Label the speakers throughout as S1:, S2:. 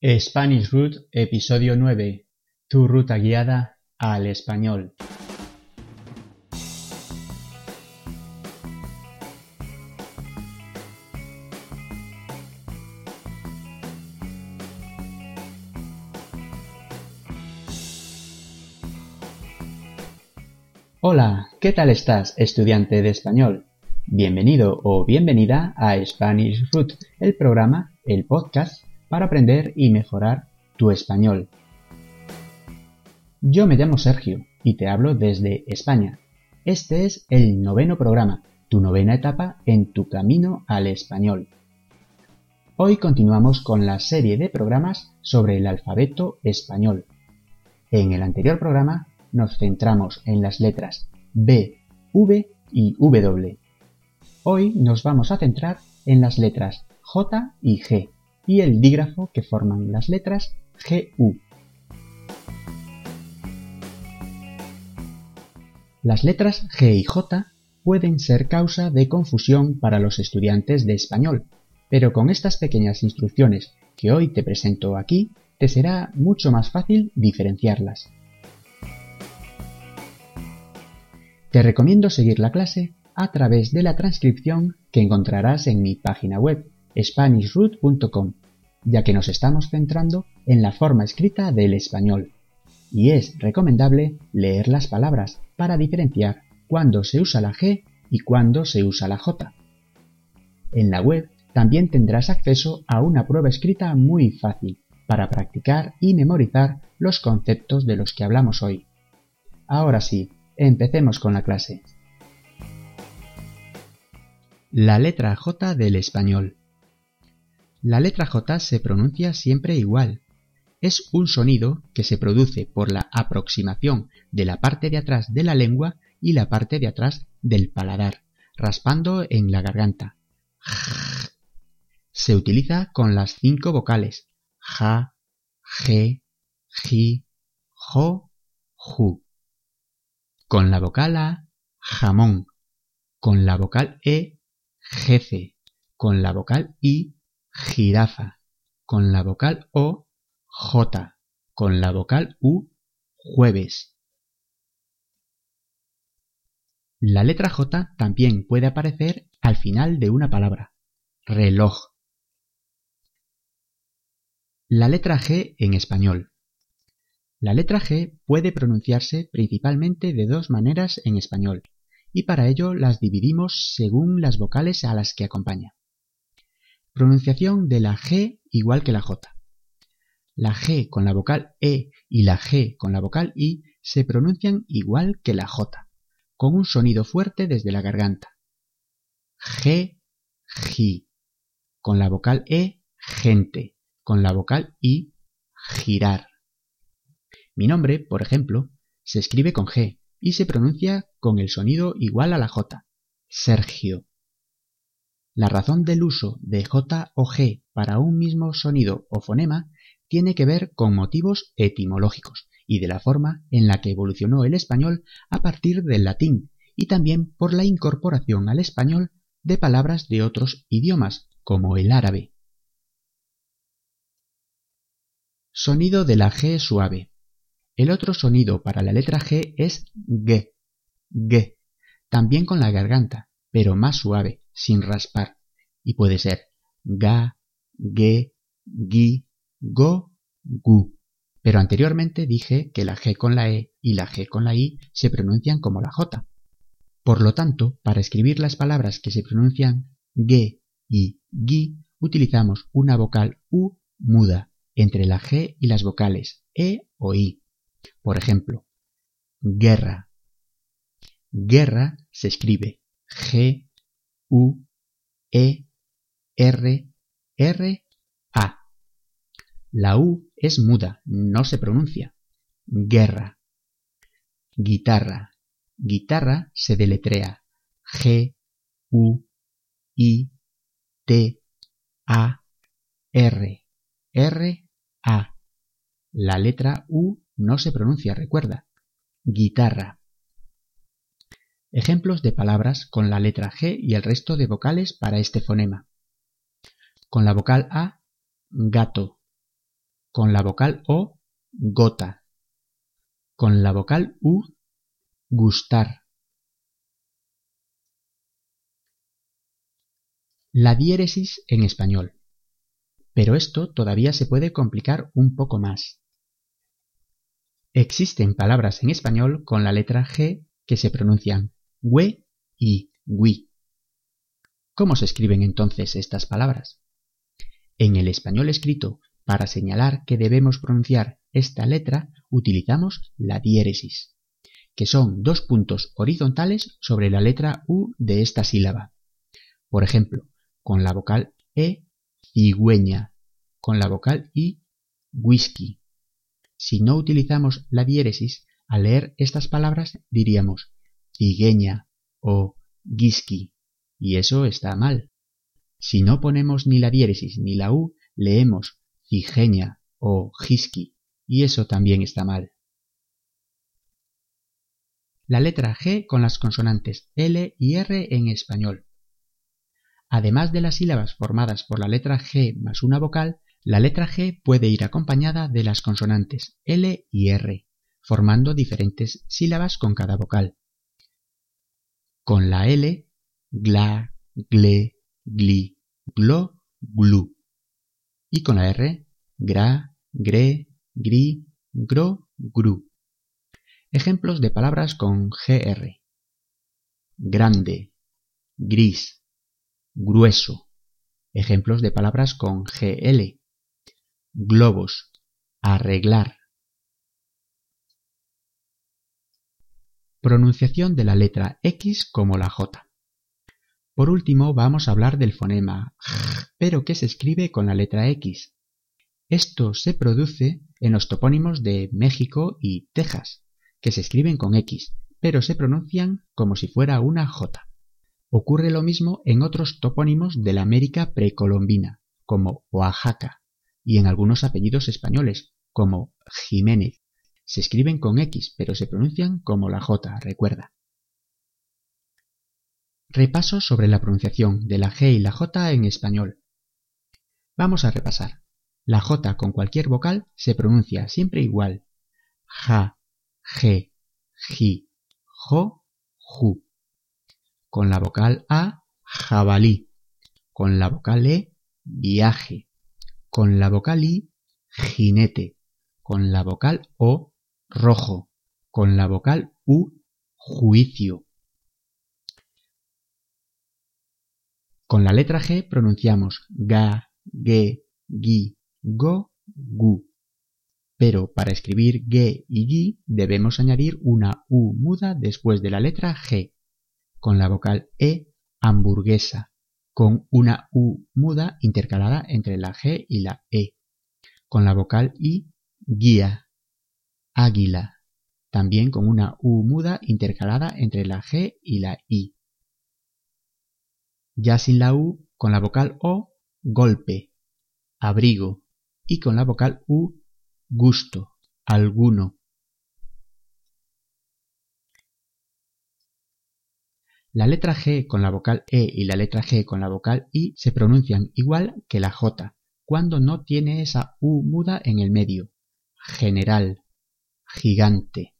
S1: Spanish Root Episodio 9 Tu ruta guiada al español. Hola, ¿qué tal estás, estudiante de español? Bienvenido o bienvenida a Spanish Root, el programa, el podcast para aprender y mejorar tu español. Yo me llamo Sergio y te hablo desde España. Este es el noveno programa, tu novena etapa en tu camino al español. Hoy continuamos con la serie de programas sobre el alfabeto español. En el anterior programa nos centramos en las letras B, V y W. Hoy nos vamos a centrar en las letras J y G y el dígrafo que forman las letras GU. Las letras G y J pueden ser causa de confusión para los estudiantes de español, pero con estas pequeñas instrucciones que hoy te presento aquí, te será mucho más fácil diferenciarlas. Te recomiendo seguir la clase a través de la transcripción que encontrarás en mi página web SpanishRoot.com, ya que nos estamos centrando en la forma escrita del español, y es recomendable leer las palabras para diferenciar cuándo se usa la G y cuándo se usa la J. En la web también tendrás acceso a una prueba escrita muy fácil para practicar y memorizar los conceptos de los que hablamos hoy. Ahora sí, empecemos con la clase. La letra J del español. La letra J se pronuncia siempre igual. Es un sonido que se produce por la aproximación de la parte de atrás de la lengua y la parte de atrás del paladar, raspando en la garganta. Se utiliza con las cinco vocales ja, g, ji, jo, ju. Con la vocal A, jamón. Con la vocal E, jefe. Con la vocal I, jirafa, con la vocal O, J, con la vocal U, jueves. La letra J también puede aparecer al final de una palabra, reloj. La letra G en español. La letra G puede pronunciarse principalmente de dos maneras en español, y para ello las dividimos según las vocales a las que acompaña. Pronunciación de la G igual que la J. La G con la vocal E y la G con la vocal I se pronuncian igual que la J, con un sonido fuerte desde la garganta. G, Gi. Con la vocal E, gente. Con la vocal I, girar. Mi nombre, por ejemplo, se escribe con G y se pronuncia con el sonido igual a la J. Sergio. La razón del uso de J o G para un mismo sonido o fonema tiene que ver con motivos etimológicos y de la forma en la que evolucionó el español a partir del latín y también por la incorporación al español de palabras de otros idiomas, como el árabe. Sonido de la G suave. El otro sonido para la letra G es G, G, también con la garganta, pero más suave, sin raspar, y puede ser ga, ge, gi, go, gu. Pero anteriormente dije que la G con la E y la G con la I se pronuncian como la J. Por lo tanto, para escribir las palabras que se pronuncian ge y gi, utilizamos una vocal U muda entre la G y las vocales E o I. Por ejemplo, guerra. Guerra se escribe G U, E, R, R, A. La U es muda, no se pronuncia. Guerra. Guitarra. Guitarra se deletrea G, U, I, T, A, R, R, A. La letra U no se pronuncia, recuerda. Guitarra. Ejemplos de palabras con la letra G y el resto de vocales para este fonema. Con la vocal A, gato. Con la vocal O, gota. Con la vocal U, gustar. La diéresis en español. Pero esto todavía se puede complicar un poco más. Existen palabras en español con la letra G que se pronuncian we y wi. ¿Cómo se escriben entonces estas palabras? En el español escrito, para señalar que debemos pronunciar esta letra, utilizamos la diéresis, que son dos puntos horizontales sobre la letra U de esta sílaba. Por ejemplo, con la vocal E, cigüeña, con la vocal I, whisky. Si no utilizamos la diéresis, al leer estas palabras diríamos cigueña o guisqui, y eso está mal. Si no ponemos ni la diéresis ni la U, leemos cigeña o gisqui, y eso también está mal. La letra G con las consonantes L y R en español. Además de las sílabas formadas por la letra G más una vocal, la letra G puede ir acompañada de las consonantes L y R, formando diferentes sílabas con cada vocal. Con la L, gla, gle, gli, glo, glu. Y con la R, gra, gre, gri, gro, gru. Ejemplos de palabras con GR. Grande, gris, grueso. Ejemplos de palabras con GL. Globos, arreglar. Pronunciación de la letra X como la J. Por último vamos a hablar del fonema J, pero que se escribe con la letra X. Esto se produce en los topónimos de México y Texas, que se escriben con X, pero se pronuncian como si fuera una J. Ocurre lo mismo en otros topónimos de la América precolombina, como Oaxaca, y en algunos apellidos españoles, como Jiménez. Se escriben con X, pero se pronuncian como la J, recuerda. Repaso sobre la pronunciación de la G y la J en español. Vamos a repasar. La J con cualquier vocal se pronuncia siempre igual. Ja, G, Ji, Jo, Ju. Con la vocal A, jabalí. Con la vocal E, viaje. Con la vocal I, jinete. Con la vocal O, rojo. Con la vocal U, juicio. Con la letra G pronunciamos ga, ge, gi, go, gu. Pero para escribir ge y gi debemos añadir una U muda después de la letra G, con la vocal E hamburguesa, con una U muda intercalada entre la G y la E, con la vocal I guía, águila, también con una U muda intercalada entre la G y la I ya sin la U con la vocal O, golpe, abrigo, y con la vocal U, gusto, alguno. La letra G con la vocal E y la letra G con la vocal I se pronuncian igual que la J, cuando no tiene esa U muda en el medio. General, gigante.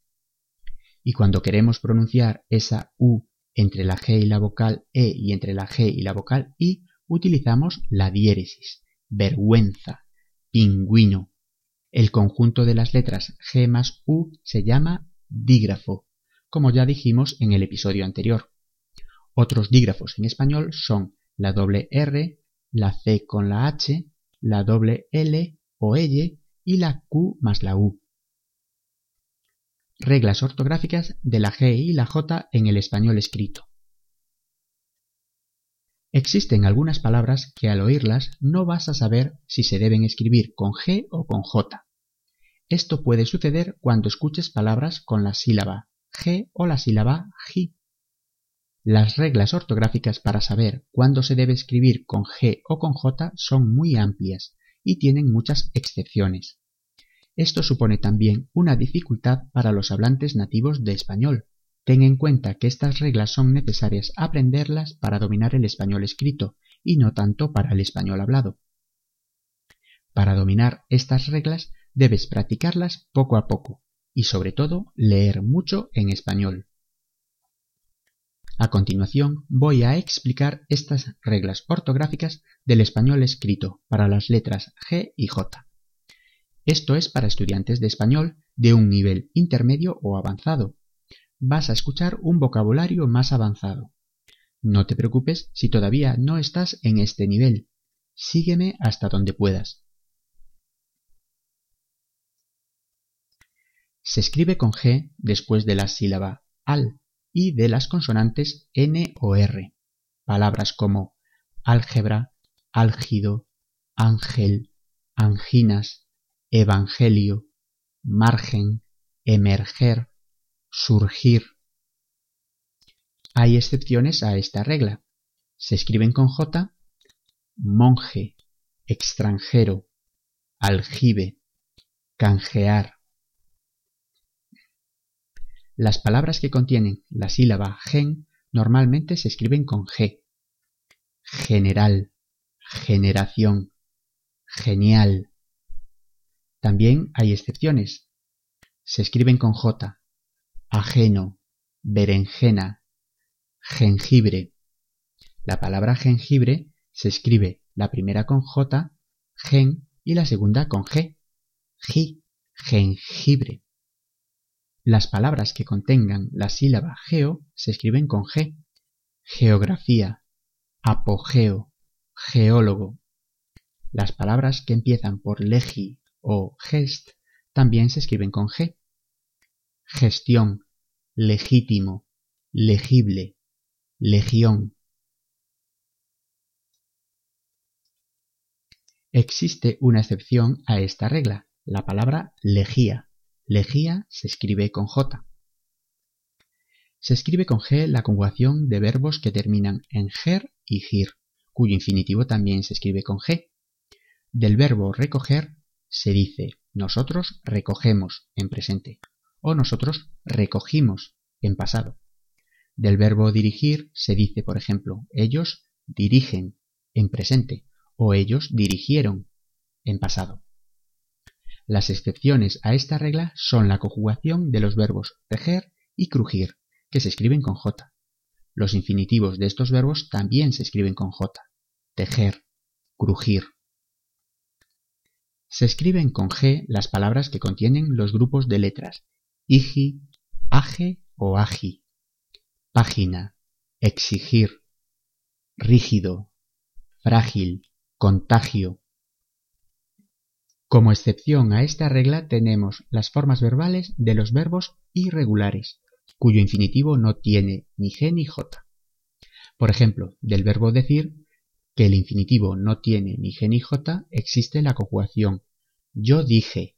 S1: Y cuando queremos pronunciar esa U entre la G y la vocal E y entre la G y la vocal I utilizamos la diéresis, vergüenza, pingüino. El conjunto de las letras G más U se llama dígrafo, como ya dijimos en el episodio anterior. Otros dígrafos en español son la doble R, la C con la H, la doble L o L y la Q más la U. Reglas ortográficas de la G y la J en el español escrito. Existen algunas palabras que al oírlas no vas a saber si se deben escribir con G o con J. Esto puede suceder cuando escuches palabras con la sílaba G o la sílaba J. Las reglas ortográficas para saber cuándo se debe escribir con G o con J son muy amplias y tienen muchas excepciones. Esto supone también una dificultad para los hablantes nativos de español. Ten en cuenta que estas reglas son necesarias aprenderlas para dominar el español escrito y no tanto para el español hablado. Para dominar estas reglas debes practicarlas poco a poco y sobre todo leer mucho en español. A continuación voy a explicar estas reglas ortográficas del español escrito para las letras G y J. Esto es para estudiantes de español de un nivel intermedio o avanzado. Vas a escuchar un vocabulario más avanzado. No te preocupes si todavía no estás en este nivel. Sígueme hasta donde puedas. Se escribe con G después de la sílaba al y de las consonantes N o R. Palabras como álgebra, álgido, ángel, anginas, evangelio, margen, emerger, surgir. Hay excepciones a esta regla. Se escriben con J monje, extranjero, aljibe, canjear. Las palabras que contienen la sílaba gen normalmente se escriben con G. General, generación, genial. También hay excepciones. Se escriben con J. Ajeno, berenjena, jengibre. La palabra jengibre se escribe la primera con J, gen, y la segunda con G. Gi, jengibre. Las palabras que contengan la sílaba geo se escriben con G. Geografía, apogeo, geólogo. Las palabras que empiezan por legi o gest también se escriben con G. Gestión, legítimo, legible, legión. Existe una excepción a esta regla, la palabra legía. Legía se escribe con J. Se escribe con G la conjugación de verbos que terminan en ger y gir, cuyo infinitivo también se escribe con G. Del verbo recoger se dice nosotros recogemos en presente o nosotros recogimos en pasado. Del verbo dirigir se dice, por ejemplo, ellos dirigen en presente o ellos dirigieron en pasado. Las excepciones a esta regla son la conjugación de los verbos tejer y crujir, que se escriben con J. Los infinitivos de estos verbos también se escriben con J. Tejer, crujir. Se escriben con G las palabras que contienen los grupos de letras. Igi, age o agi, página, exigir, rígido, frágil, contagio, como excepción a esta regla tenemos las formas verbales de los verbos irregulares, cuyo infinitivo no tiene ni G ni J. Por ejemplo, del verbo decir, que el infinitivo no tiene ni G ni J, existe la conjugación yo dije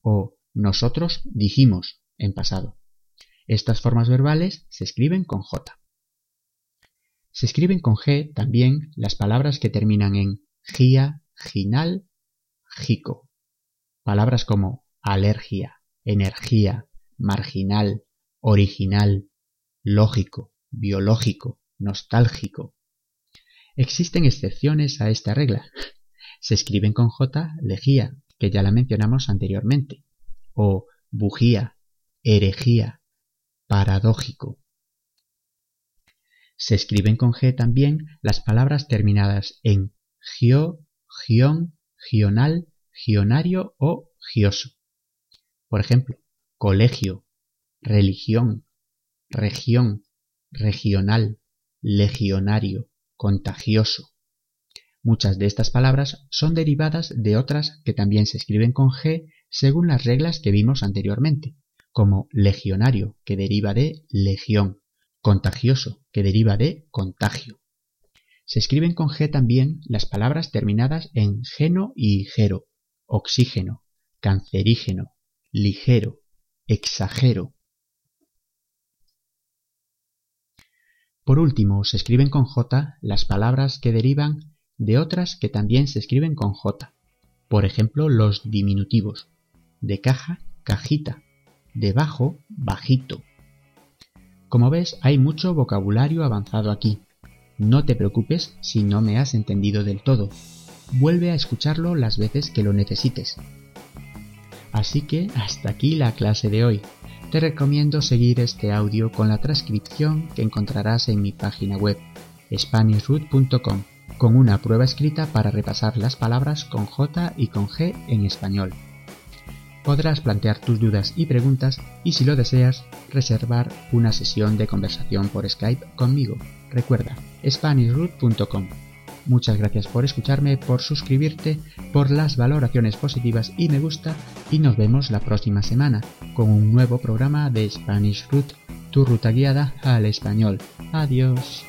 S1: o nosotros dijimos en pasado. Estas formas verbales se escriben con J. Se escriben con G también las palabras que terminan en gia, ginal, jico. Palabras como alergia, energía, marginal, original, lógico, biológico, nostálgico. Existen excepciones a esta regla. Se escriben con J legía, que ya la mencionamos anteriormente, o bujía, herejía, paradójico. Se escriben con G también las palabras terminadas en gio, gion, gional, gionario o gioso. Por ejemplo, colegio, religión, región, regional, legionario, contagioso. Muchas de estas palabras son derivadas de otras que también se escriben con G según las reglas que vimos anteriormente, como legionario, que deriva de legión, contagioso, que deriva de contagio. Se escriben con G también las palabras terminadas en geno y gero, oxígeno, cancerígeno, ligero, exagero. Por último, se escriben con J las palabras que derivan de otras que también se escriben con J. Por ejemplo, los diminutivos. De caja, cajita. De bajo, bajito. Como ves, hay mucho vocabulario avanzado aquí. No te preocupes si no me has entendido del todo. vuelve a escucharlo las veces que lo necesites. Así que hasta aquí la clase de hoy. Te recomiendo seguir este audio con la transcripción que encontrarás en mi página web SpanishRoot.com con una prueba escrita para repasar las palabras con J y con G en español. Podrás plantear tus dudas y preguntas y si lo deseas, reservar una sesión de conversación por Skype conmigo. Recuerda, SpanishRoot.com. Muchas gracias por escucharme, por suscribirte, por las valoraciones positivas y me gusta y nos vemos la próxima semana con un nuevo programa de Spanish Root, tu ruta guiada al español. Adiós.